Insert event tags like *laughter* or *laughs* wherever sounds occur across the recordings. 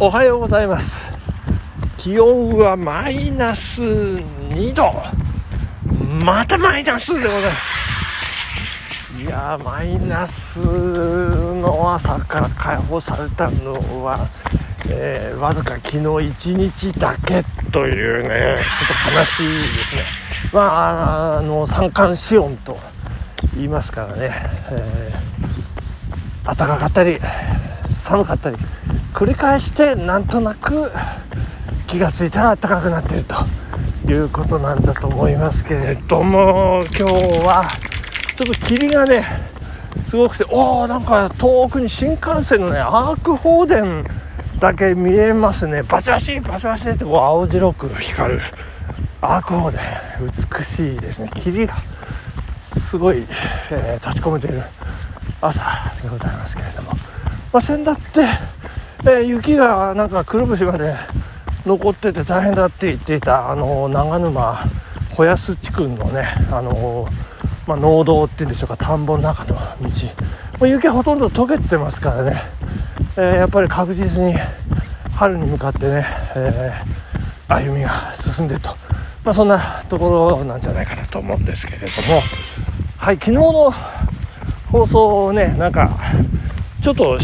おはようございます。気温はマイナス2度。またマイナスでございます。いやマイナスの朝から解放されたのは、えー、わずか昨日1日だけというねちょっと悲しいですね。まああの三寒四温と言いますからね、えー、暖かかったり寒かったり。繰り返してなんとなく気が付いたら暖かくなっているということなんだと思いますけれども今日はちょっと霧がねすごくておおなんか遠くに新幹線のねアーク放電だけ見えますね。バチバチバチバチってこう青白く光る。アーク放電美しいですね。霧がすごい、えー、立ち込めている朝でございますけれども、まあ、先だってえ雪がなんかくるぶしまで残ってて大変だって言っていたあの長沼穂安地区のねあの、まあ、農道っていうんでしょうか田んぼの中の道。もう雪ほとんど溶けてますからね、えー、やっぱり確実に春に向かってね、えー、歩みが進んでると、まあ、そんなところなんじゃないかなと思うんですけれども。はい昨日の放送をねなんかちょっと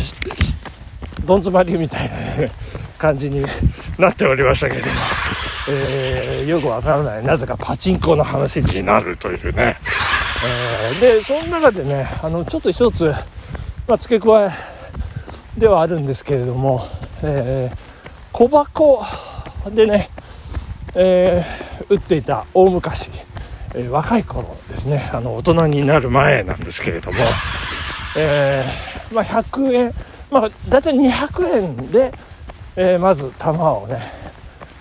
どん詰まりみたいな、感じになっておりましたけれども、えー、よくわからないなぜかパチンコの話になるというね、えー、でその中でねあのちょっと一つ、まあ、付け加えではあるんですけれども、えー、小箱でね、えー、打っていた大昔、えー、若い頃ですねあの大人になる前なんですけれども、えーまあ、100円まあ、大体200円で、えー、まず玉をね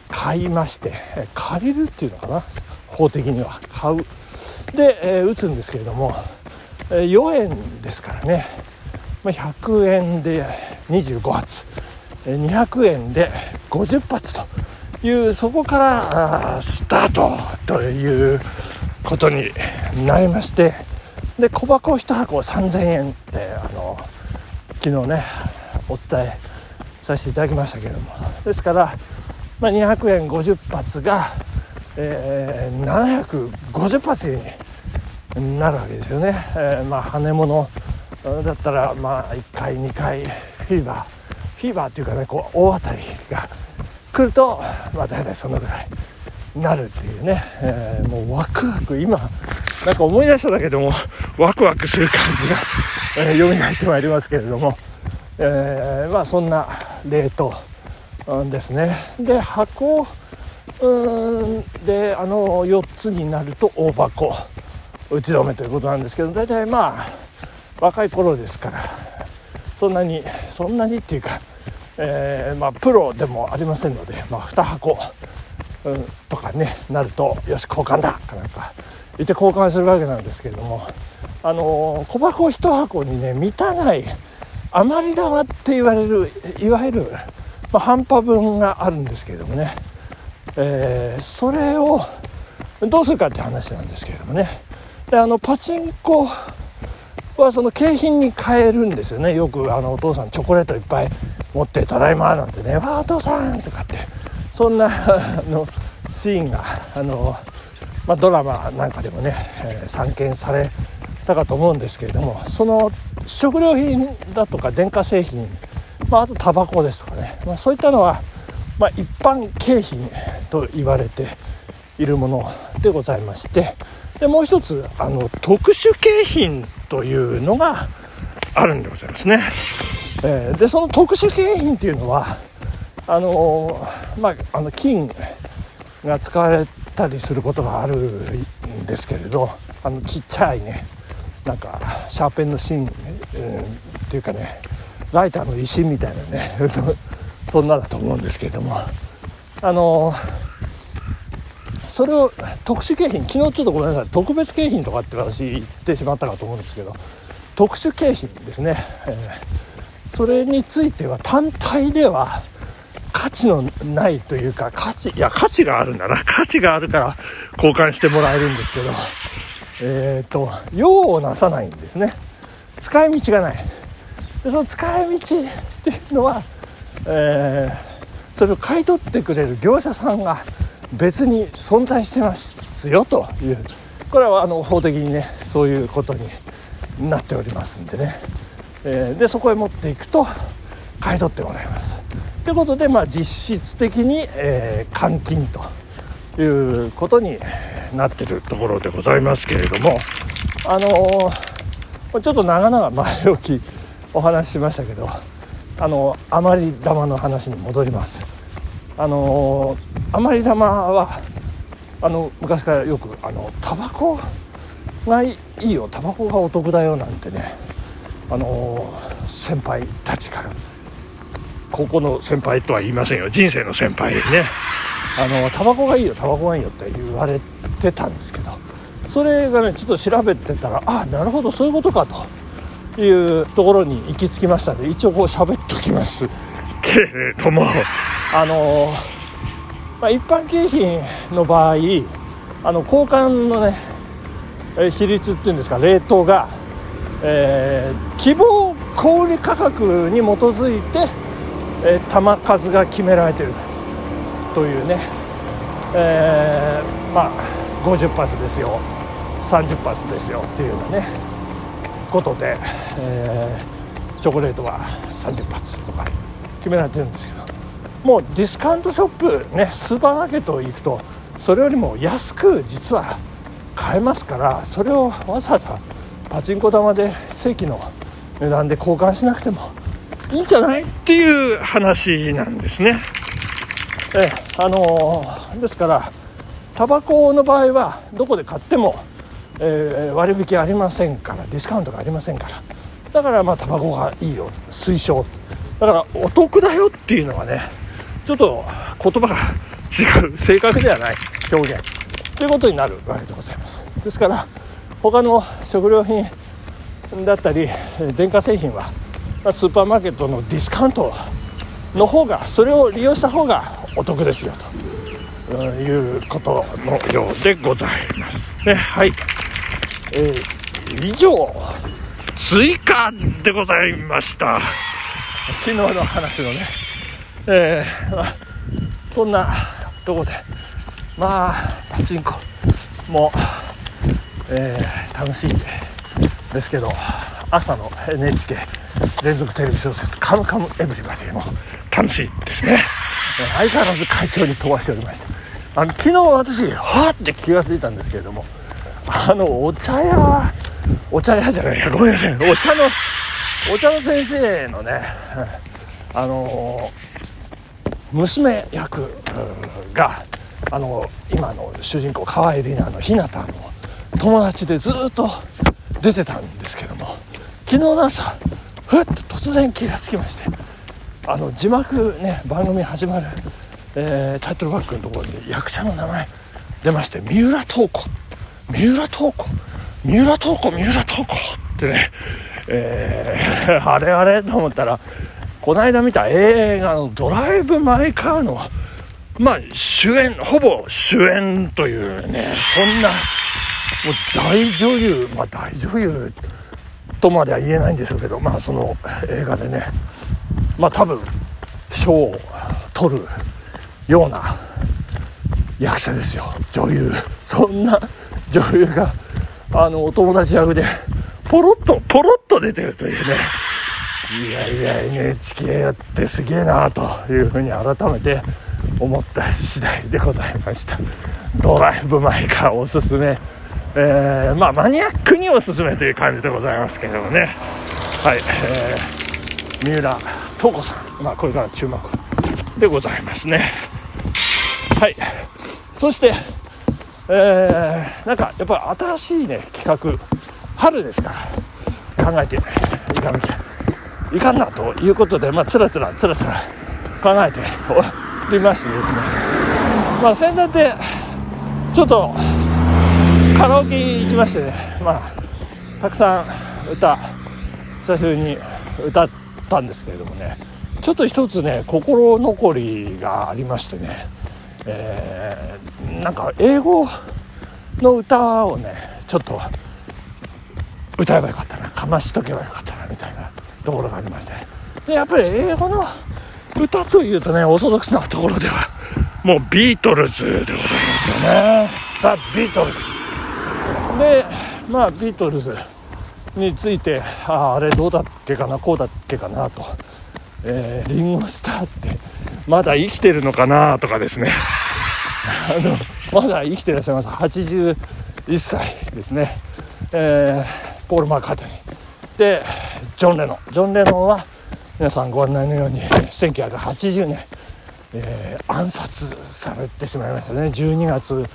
買いまして借りるっていうのかな法的には。買う。で、えー、打つんですけれども、えー、4円ですからね、まあ、100円で25発。200円で50発と。いうそこからスタートということになりまして。で小箱1箱3000円であの昨日ねお伝えさせていただきましたけれども。ですから、まあ、200円50発が、えー、750発になるわけですよね、えー、まあ羽物だったらまあ1回2回フィーバーフィーバーっていうかねこう大当たりが来るとまあ大体そのぐらいなるっていうね、えー、もうワクワク今なんか思い出しただけでもワクワクする感じがえー、蘇ってまいりますけれども、えー、まあそんな例と、うん、ですね。で箱うんであの4つになると大箱打ち止めということなんですけど大体まあ若い頃ですからそんなにそんなにっていうか、えー、まあ、プロでもありませんので、まあ、2箱、うん、とかねなるとよし交換だかなんか言って交換するわけなんですけれどもあの小箱1箱にね満たない余り玉って言われるいわゆる、まあ、半端分があるんですけれどもね、えー、それをどうするかって話なんですけれどもね。であのパチンコはその景品に変えるんですよね。よくあのお父さんチョコレートいっぱい持って「ただいま」なんてね「わあお父さん」とかって。そんなあのシーンがあの、まあ、ドラマなんかでもね、えー、散見されたかと思うんですけれどもその食料品だとか電化製品、まあ、あとタバコですとかね、まあ、そういったのは、まあ、一般景品と言われているものでございましてでもう一つあの特殊景品というのがあるんでございますね。えー、でその特殊景品っていうのはあのまあ、あの金が使われたりすることがあるんですけれどあのちっちゃいねなんかシャーペンの芯、えー、っていうかねライターの石みたいなね *laughs* そんなだと思うんですけれども。あのそれを特殊景品昨日ちょっとごめんなさい特別景品とかって私言ってしまったかと思うんですけど特殊景品ですね、えー、それについては単体では価値のないというか価値いや価値があるんだな価値があるから交換してもらえるんですけどえーと、用をなさないんですね。使い道がない。でその使い道っていうのはえー、それを買い取ってくれる業者さんが別に存在してますよというこれはあの法的にねそういうことになっておりますんでね、えー、でそこへ持っていくと買い取ってもらいます。ということで、まあ、実質的に、えー、換金ということになってるところでございますけれどもあのー、ちょっと長々前置きお話ししましたけどあの余り玉の話に戻ります。あの余り玉はあの昔からよくあのタバコがいいよ。タバコがお得だよなんてねあの先輩たちから。高校の先輩とは言いませんよ。人生の先輩ね。あのタバコがいいよタバコがいいよって言われてたんですけどそれがねちょっと調べてたらあなるほどそういうことかというところに行き着きましたので一応こう喋っときます。けれども。あの、まあ、一般景品の場合あの交換のね比率っていうんですかレートが、えー、希望小売価格に基づいてえー、弾数が決められてるというね、えー、まあ50発ですよ30発ですよっていうようなねことで、えー、チョコレートは30発とか決められてるんですけどもうディスカウントショップねスーパーマーケット行くとそれよりも安く実は買えますからそれをわざわざパチンコ玉で正規の値段で交換しなくてもいいんじゃないっていう話なんですね。えあのー、ですからタバコの場合はどこで買っても、えー、割引ありませんからディスカウントがありませんから。だからまあタバコがいいよ。推奨。だからお得だよっていうのはねちょっと言葉が違う正確ではない。表現。ということになるわけでございます。ですから他の食料品だったり電化製品はスーパーマーケットのディスカウントの方がそれを利用した方がお得ですよと。いうことのようでございますね。はい、えー、以上追加でございました。昨日の話のね。えー、まあ、そんなとこでまあパチンコも、えー、楽しいですけど朝の NHK 連続テレビ小説「カムカムエヴリバディ」も楽しいですね。相変わらず会長に飛ばしておりました。あの昨日私はって気が付いたんですけれどもあのお茶屋お茶屋じゃないやごめんなさい。お茶のお茶の先生のねあの娘役があの今の主人公河合里奈の日向の友達でずっと出てたんですけども昨日の朝ふっと突然気がつきましてあの字幕ね番組始まる、えー、タイトルバックのところで役者の名前出まして三浦透子。三浦透子。三浦透子三浦透子。ってね、えー、*laughs* あれあれと思ったらこの間見た映画の「ドライブ・マイ・カーの」まあ主演ほぼ主演というねそんなもう大女優まあ大女優とまでは言えないんでしょうけどまあその映画でねまあ多分賞を取るような役者ですよ。女優。そんな女優があのお友達役でポロッとポロッと出てるというね。いやいや NHK やってすげえなというふうに改めて思った次第でございました。ドライブ・マイカーおすすめ。えー、まあマニアックにおすすめという感じでございますけれどもね。はい、えー、三浦透子さん、まあ、これから注目。でございますね。はい。そしてえー、なんかやっぱり新しいね企画春ですから考えていかなきゃいかんなということでまあつらつらつらつら考えておりましてですね。まあ先だってちょっとカラオケ行きましてね。まあたくさん歌久しぶりに歌ってたんですけれどもねちょっと一つね心残りがありましてね、えー、なんか英語の歌をねちょっと歌えばよかったなかましとけばよかったなみたいなところがありましてでやっぱり英語の歌というとねオーソドックスなところではもうビートルズでございますよね。ザ・ビートルズ。でまあビートルズ。についてああれどうだっけかなこうだっけかなと、えー、リンゴスターってまだ生きてるのかなとかですね。あのまだ生きてらっしゃいます。81歳ですね、えー、ポール・マーカートニー。でジョン・レノン。ジョン・レノンは皆さんご案内のように1980年、えー、暗殺されてしまいましたね。12月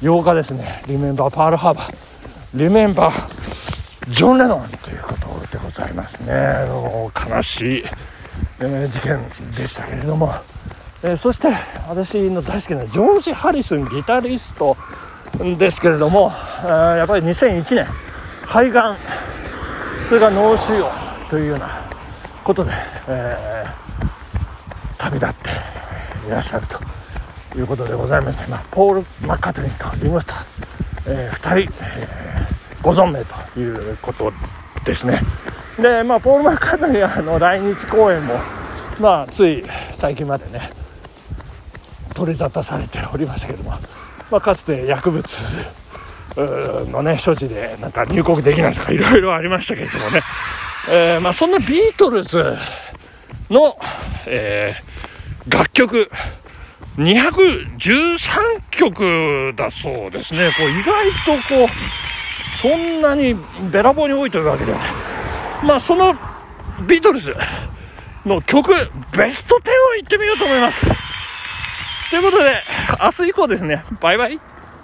8日ですね。リメンバーパールハーバーリメンバージョン・レノンということでございますね。悲しい、えー、事件でしたけれども、えー、そして私の大好きなジョージ・ハリスンギタリストですけれども、えー、やっぱり2001年肺がんそれから脳腫瘍というようなことで、えー、旅立っていらっしゃるということでございまして、まあ、ポール・マッカートニーとリンゴスター、えー、2人、えー、ご存命ということですねでまあポール・マッカートニーはあの来日公演もまあつい最近までね取り沙汰されておりましたけども、まあ、かつて薬物のね所持でなんか入国できないとかいろいろありましたけれどもねえー、まあ、そんなビートルズの、えー、楽曲213曲だそうですね。こう意外とこう、そんなにべらぼうに多いというわけでは。まあそのビートルズの曲、ベスト10をいってみようと思います。ということで、明日以降ですね、バイバイ。